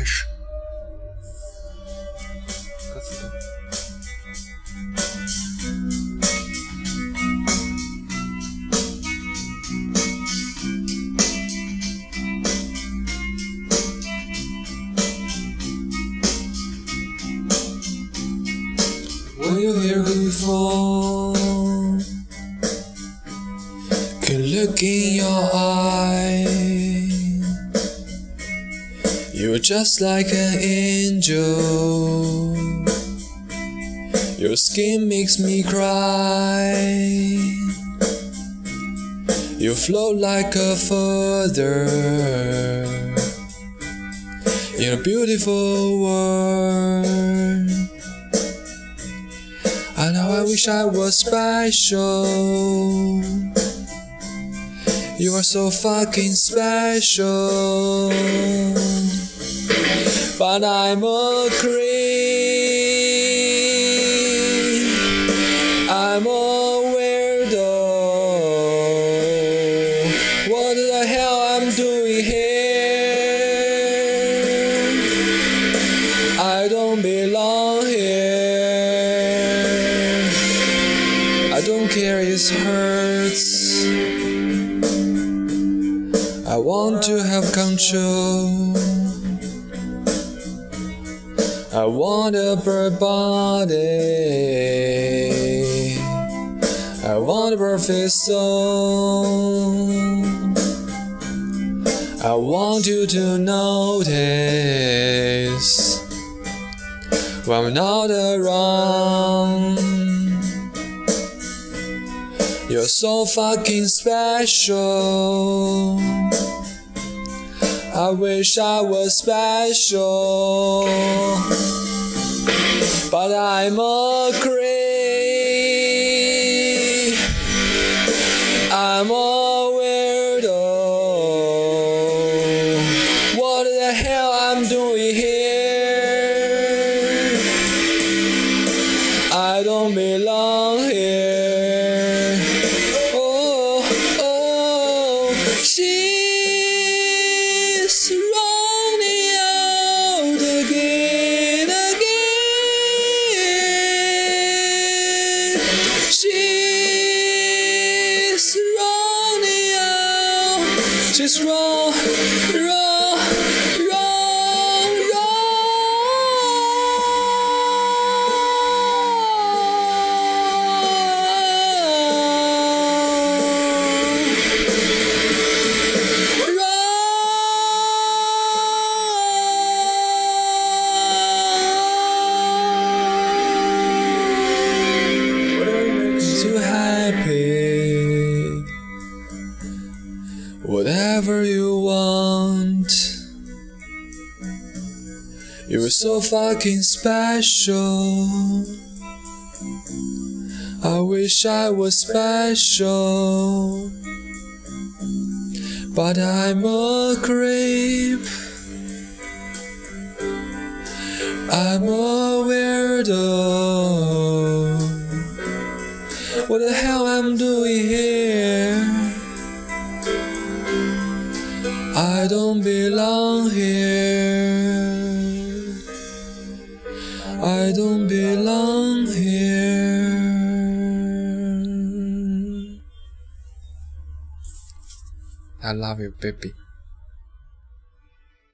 cache. Were you here before? Can look in your eyes. You're just like an angel. Your skin makes me cry. You float like a feather in a beautiful world. I know I wish I was special. You are so fucking special. But I'm a creep. I'm a weirdo. What the hell I'm doing here? I don't belong here. I don't care, it hurts. I want to have control. I want a bird body. I want a perfect soul. I want you to notice when I'm not around. You're so fucking special. I wish I was special, but I'm a creep. I'm a weirdo. What the hell I'm doing here? She's run, whatever you want. You're so fucking special. I wish I was special, but I'm a creep. I'm a weirdo. What the hell I'm doing here? I don't belong here. I don't belong here. I love you, baby.